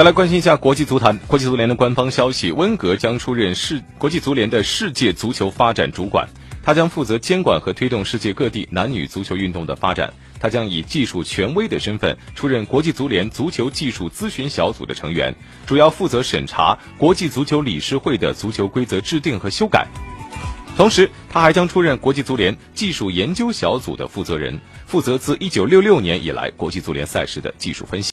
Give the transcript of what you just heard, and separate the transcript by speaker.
Speaker 1: 再来关心一下国际足坛，国际足联的官方消息，温格将出任世，国际足联的世界足球发展主管，他将负责监管和推动世界各地男女足球运动的发展。他将以技术权威的身份出任国际足联足球技术咨询小组的成员，主要负责审查国际足球理事会的足球规则制定和修改。同时，他还将出任国际足联技术研究小组的负责人，负责自1966年以来国际足联赛事的技术分析。